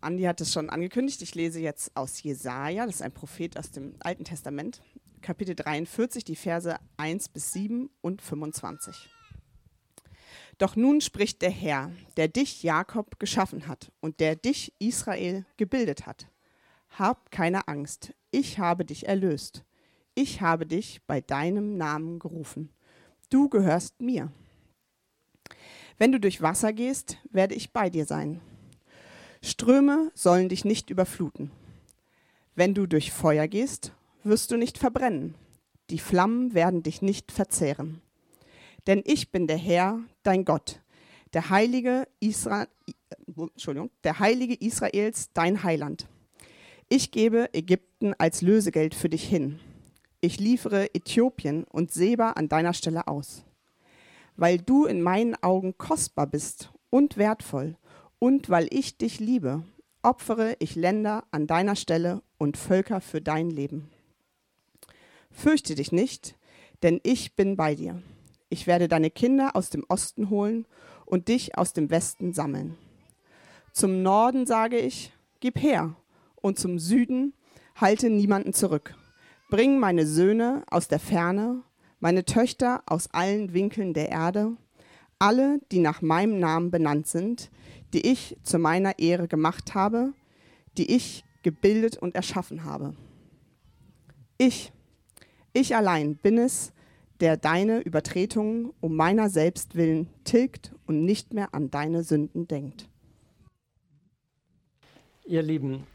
Andi hat es schon angekündigt. Ich lese jetzt aus Jesaja, das ist ein Prophet aus dem Alten Testament, Kapitel 43, die Verse 1 bis 7 und 25. Doch nun spricht der Herr, der dich, Jakob, geschaffen hat und der dich, Israel, gebildet hat. Hab keine Angst, ich habe dich erlöst. Ich habe dich bei deinem Namen gerufen. Du gehörst mir. Wenn du durch Wasser gehst, werde ich bei dir sein. Ströme sollen dich nicht überfluten. Wenn du durch Feuer gehst, wirst du nicht verbrennen. Die Flammen werden dich nicht verzehren. Denn ich bin der Herr, dein Gott, der Heilige, Isra der Heilige Israels, dein Heiland. Ich gebe Ägypten als Lösegeld für dich hin. Ich liefere Äthiopien und Seba an deiner Stelle aus weil du in meinen Augen kostbar bist und wertvoll und weil ich dich liebe, opfere ich Länder an deiner Stelle und Völker für dein Leben. Fürchte dich nicht, denn ich bin bei dir. Ich werde deine Kinder aus dem Osten holen und dich aus dem Westen sammeln. Zum Norden sage ich, gib her, und zum Süden halte niemanden zurück. Bring meine Söhne aus der Ferne meine Töchter aus allen Winkeln der Erde, alle, die nach meinem Namen benannt sind, die ich zu meiner Ehre gemacht habe, die ich gebildet und erschaffen habe. Ich, ich allein bin es, der deine Übertretungen um meiner selbst willen tilgt und nicht mehr an deine Sünden denkt. Ihr Lieben,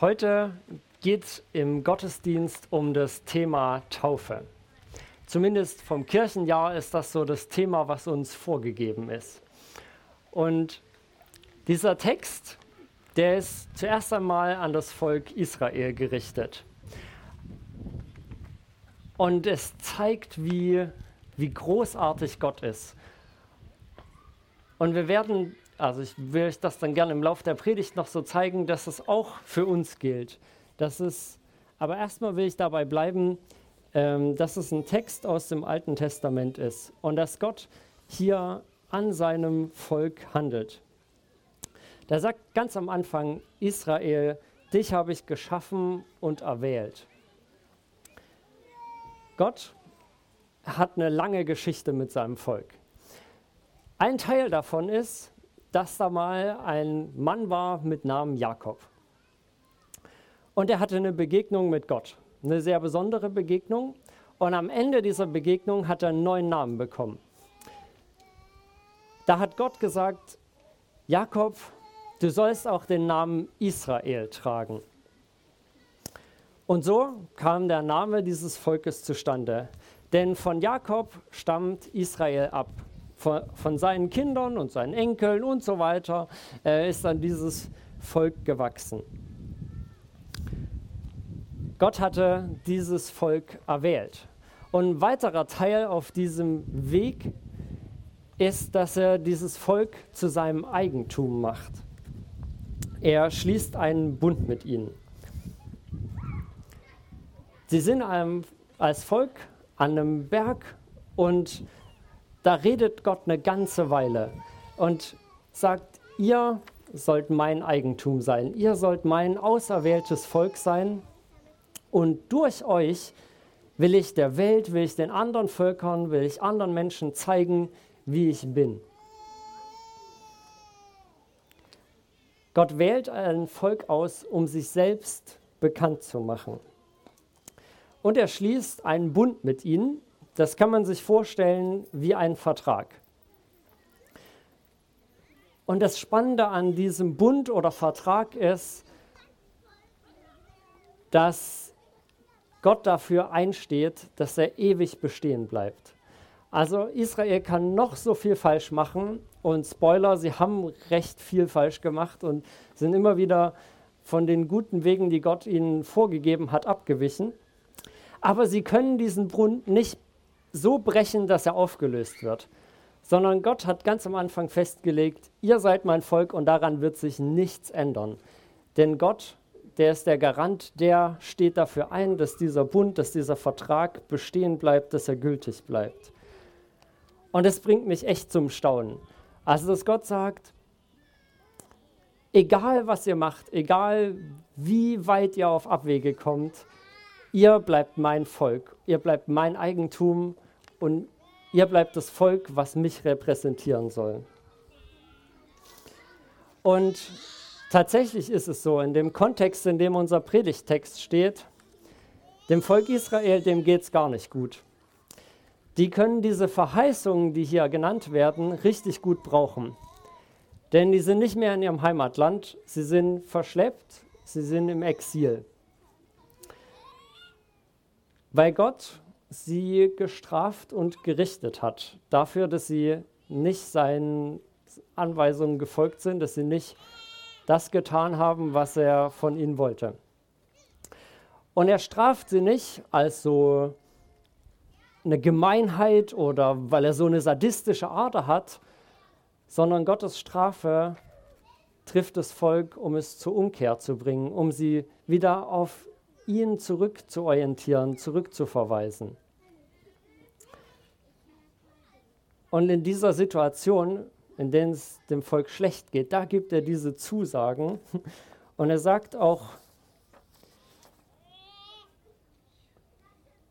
heute geht es im Gottesdienst um das Thema Taufe. Zumindest vom Kirchenjahr ist das so das Thema, was uns vorgegeben ist. Und dieser Text, der ist zuerst einmal an das Volk Israel gerichtet. Und es zeigt, wie, wie großartig Gott ist. Und wir werden, also ich will euch das dann gerne im Laufe der Predigt noch so zeigen, dass es auch für uns gilt. Das ist, aber erstmal will ich dabei bleiben, ähm, dass es ein Text aus dem Alten Testament ist und dass Gott hier an seinem Volk handelt. Da sagt ganz am Anfang Israel, dich habe ich geschaffen und erwählt. Gott hat eine lange Geschichte mit seinem Volk. Ein Teil davon ist, dass da mal ein Mann war mit Namen Jakob. Und er hatte eine Begegnung mit Gott eine sehr besondere Begegnung. Und am Ende dieser Begegnung hat er einen neuen Namen bekommen. Da hat Gott gesagt, Jakob, du sollst auch den Namen Israel tragen. Und so kam der Name dieses Volkes zustande. Denn von Jakob stammt Israel ab. Von, von seinen Kindern und seinen Enkeln und so weiter äh, ist dann dieses Volk gewachsen. Gott hatte dieses Volk erwählt. Und ein weiterer Teil auf diesem Weg ist, dass er dieses Volk zu seinem Eigentum macht. Er schließt einen Bund mit ihnen. Sie sind als Volk an einem Berg und da redet Gott eine ganze Weile und sagt, ihr sollt mein Eigentum sein, ihr sollt mein auserwähltes Volk sein und durch euch will ich der Welt, will ich den anderen Völkern, will ich anderen Menschen zeigen, wie ich bin. Gott wählt ein Volk aus, um sich selbst bekannt zu machen. Und er schließt einen Bund mit ihnen. Das kann man sich vorstellen wie ein Vertrag. Und das Spannende an diesem Bund oder Vertrag ist, dass Gott dafür einsteht, dass er ewig bestehen bleibt. Also Israel kann noch so viel falsch machen und Spoiler, sie haben recht viel falsch gemacht und sind immer wieder von den guten Wegen, die Gott ihnen vorgegeben hat, abgewichen. Aber sie können diesen Bund nicht so brechen, dass er aufgelöst wird, sondern Gott hat ganz am Anfang festgelegt, ihr seid mein Volk und daran wird sich nichts ändern. Denn Gott der ist der Garant, der steht dafür ein, dass dieser Bund, dass dieser Vertrag bestehen bleibt, dass er gültig bleibt. Und es bringt mich echt zum Staunen. Also, dass Gott sagt, egal was ihr macht, egal wie weit ihr auf Abwege kommt, ihr bleibt mein Volk, ihr bleibt mein Eigentum und ihr bleibt das Volk, was mich repräsentieren soll. Und tatsächlich ist es so, in dem Kontext, in dem unser Predigtext steht, dem Volk Israel, dem geht es gar nicht gut. Die können diese Verheißungen, die hier genannt werden, richtig gut brauchen. Denn die sind nicht mehr in ihrem Heimatland, sie sind verschleppt, sie sind im Exil. Weil Gott sie gestraft und gerichtet hat dafür, dass sie nicht seinen Anweisungen gefolgt sind, dass sie nicht das getan haben, was er von ihnen wollte. Und er straft sie nicht als so eine Gemeinheit oder weil er so eine sadistische Ader hat, sondern Gottes Strafe trifft das Volk, um es zur Umkehr zu bringen, um sie wieder auf ihn zurückzuorientieren, zurückzuverweisen. Und in dieser Situation, in der es dem Volk schlecht geht, da gibt er diese Zusagen. Und er sagt auch,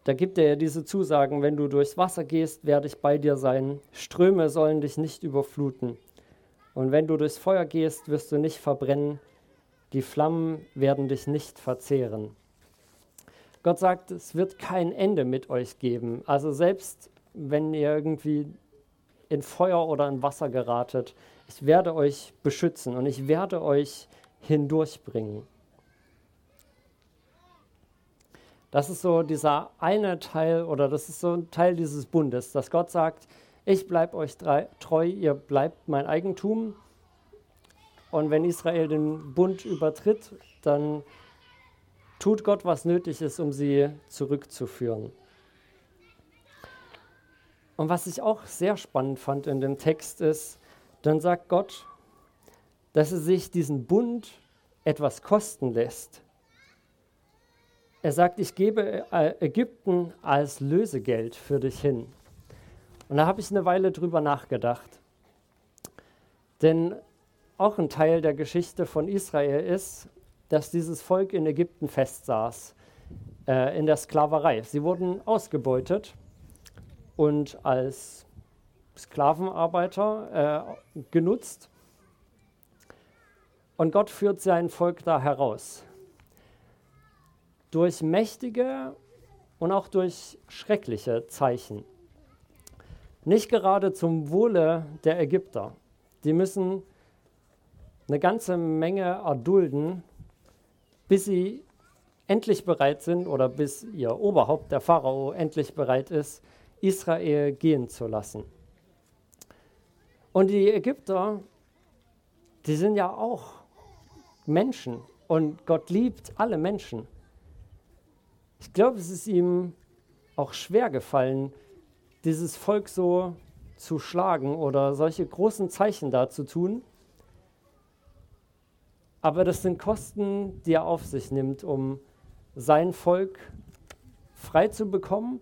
Da gibt er ja diese Zusagen, wenn du durchs Wasser gehst, werde ich bei dir sein. Ströme sollen dich nicht überfluten. Und wenn du durchs Feuer gehst, wirst du nicht verbrennen. Die Flammen werden dich nicht verzehren. Gott sagt, es wird kein Ende mit euch geben. Also selbst wenn ihr irgendwie in Feuer oder in Wasser geratet, ich werde euch beschützen und ich werde euch hindurchbringen. Das ist so dieser eine Teil oder das ist so ein Teil dieses Bundes, dass Gott sagt, ich bleibe euch treu, ihr bleibt mein Eigentum. Und wenn Israel den Bund übertritt, dann tut Gott, was nötig ist, um sie zurückzuführen. Und was ich auch sehr spannend fand in dem Text ist, dann sagt Gott, dass er sich diesen Bund etwas kosten lässt. Er sagt, ich gebe äh, Ägypten als Lösegeld für dich hin. Und da habe ich eine Weile drüber nachgedacht. Denn auch ein Teil der Geschichte von Israel ist, dass dieses Volk in Ägypten festsaß, äh, in der Sklaverei. Sie wurden ausgebeutet und als Sklavenarbeiter äh, genutzt. Und Gott führt sein Volk da heraus durch mächtige und auch durch schreckliche Zeichen. Nicht gerade zum Wohle der Ägypter. Die müssen eine ganze Menge erdulden, bis sie endlich bereit sind oder bis ihr Oberhaupt, der Pharao, endlich bereit ist, Israel gehen zu lassen. Und die Ägypter, die sind ja auch Menschen und Gott liebt alle Menschen. Ich glaube, es ist ihm auch schwer gefallen, dieses Volk so zu schlagen oder solche großen Zeichen da zu tun. Aber das sind Kosten, die er auf sich nimmt, um sein Volk frei zu bekommen.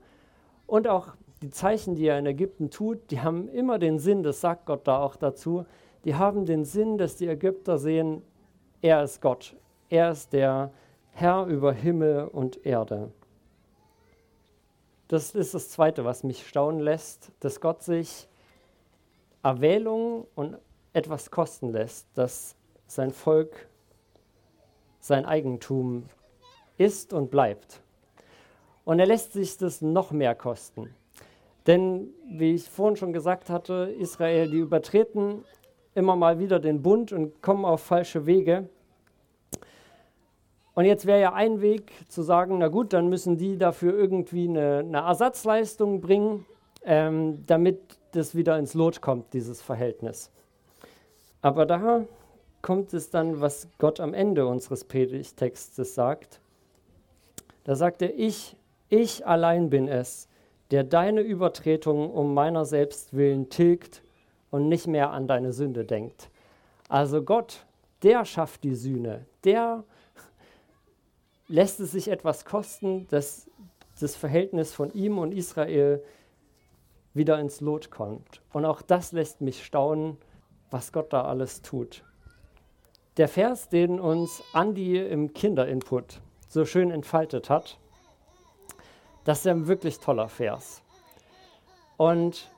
Und auch die Zeichen, die er in Ägypten tut, die haben immer den Sinn, das sagt Gott da auch dazu, die haben den Sinn, dass die Ägypter sehen, er ist Gott. Er ist der, Herr über Himmel und Erde. Das ist das Zweite, was mich staunen lässt, dass Gott sich Erwählung und etwas kosten lässt, dass sein Volk sein Eigentum ist und bleibt. Und er lässt sich das noch mehr kosten. Denn, wie ich vorhin schon gesagt hatte, Israel, die übertreten immer mal wieder den Bund und kommen auf falsche Wege. Und jetzt wäre ja ein Weg zu sagen, na gut, dann müssen die dafür irgendwie eine, eine Ersatzleistung bringen, ähm, damit das wieder ins Lot kommt, dieses Verhältnis. Aber da kommt es dann, was Gott am Ende unseres Predigtextes sagt. Da sagt er, ich, ich allein bin es, der deine Übertretung um meiner selbst willen tilgt und nicht mehr an deine Sünde denkt. Also Gott, der schafft die Sühne, der lässt es sich etwas kosten, dass das Verhältnis von ihm und Israel wieder ins Lot kommt. Und auch das lässt mich staunen, was Gott da alles tut. Der Vers, den uns Andi im Kinderinput so schön entfaltet hat, das ist ein wirklich toller Vers. Und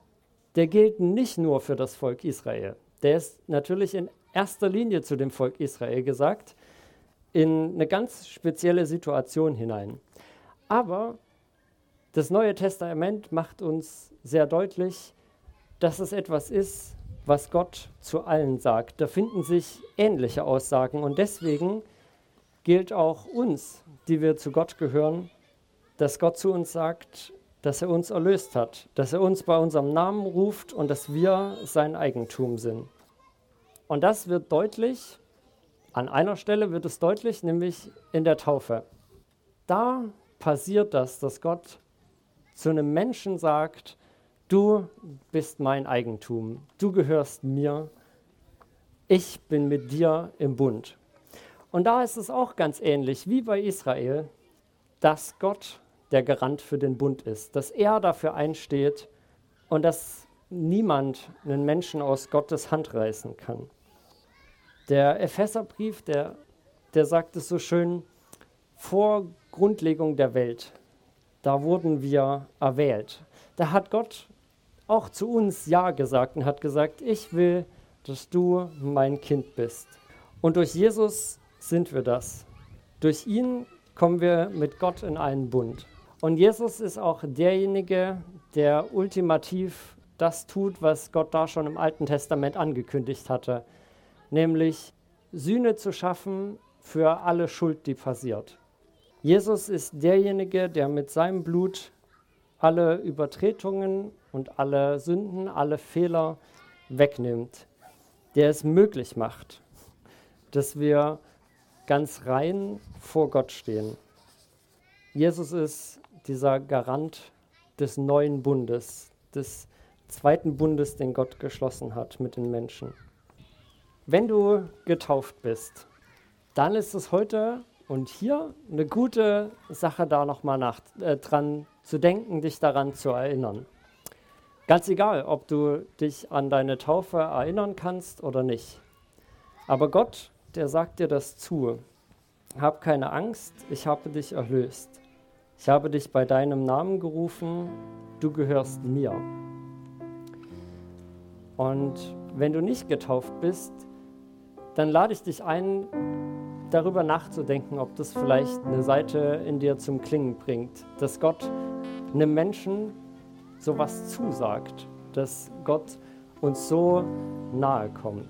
der gilt nicht nur für das Volk Israel. Der ist natürlich in erster Linie zu dem Volk Israel gesagt, in eine ganz spezielle Situation hinein. Aber das Neue Testament macht uns sehr deutlich, dass es etwas ist, was Gott zu allen sagt. Da finden sich ähnliche Aussagen und deswegen gilt auch uns, die wir zu Gott gehören, dass Gott zu uns sagt, dass er uns erlöst hat, dass er uns bei unserem Namen ruft und dass wir sein Eigentum sind. Und das wird deutlich, an einer Stelle wird es deutlich, nämlich in der Taufe. Da passiert das, dass Gott zu einem Menschen sagt, du bist mein Eigentum, du gehörst mir, ich bin mit dir im Bund. Und da ist es auch ganz ähnlich wie bei Israel, dass Gott der Garant für den Bund ist, dass er dafür einsteht und dass niemand einen Menschen aus Gottes Hand reißen kann. Der Epheserbrief, der, der sagt es so schön, vor Grundlegung der Welt, da wurden wir erwählt. Da hat Gott auch zu uns Ja gesagt und hat gesagt, ich will, dass du mein Kind bist. Und durch Jesus sind wir das. Durch ihn kommen wir mit Gott in einen Bund. Und Jesus ist auch derjenige, der ultimativ das tut, was Gott da schon im Alten Testament angekündigt hatte, nämlich Sühne zu schaffen für alle Schuld, die passiert. Jesus ist derjenige, der mit seinem Blut alle Übertretungen und alle Sünden, alle Fehler wegnimmt, der es möglich macht, dass wir ganz rein vor Gott stehen. Jesus ist dieser Garant des neuen Bundes, des zweiten Bundes, den Gott geschlossen hat mit den Menschen. Wenn du getauft bist, dann ist es heute und hier eine gute Sache, da nochmal äh, dran zu denken, dich daran zu erinnern. Ganz egal, ob du dich an deine Taufe erinnern kannst oder nicht. Aber Gott, der sagt dir das zu. Hab keine Angst, ich habe dich erlöst. Ich habe dich bei deinem Namen gerufen, du gehörst mir. Und wenn du nicht getauft bist, dann lade ich dich ein, darüber nachzudenken, ob das vielleicht eine Seite in dir zum Klingen bringt, dass Gott einem Menschen sowas zusagt, dass Gott uns so nahe kommt.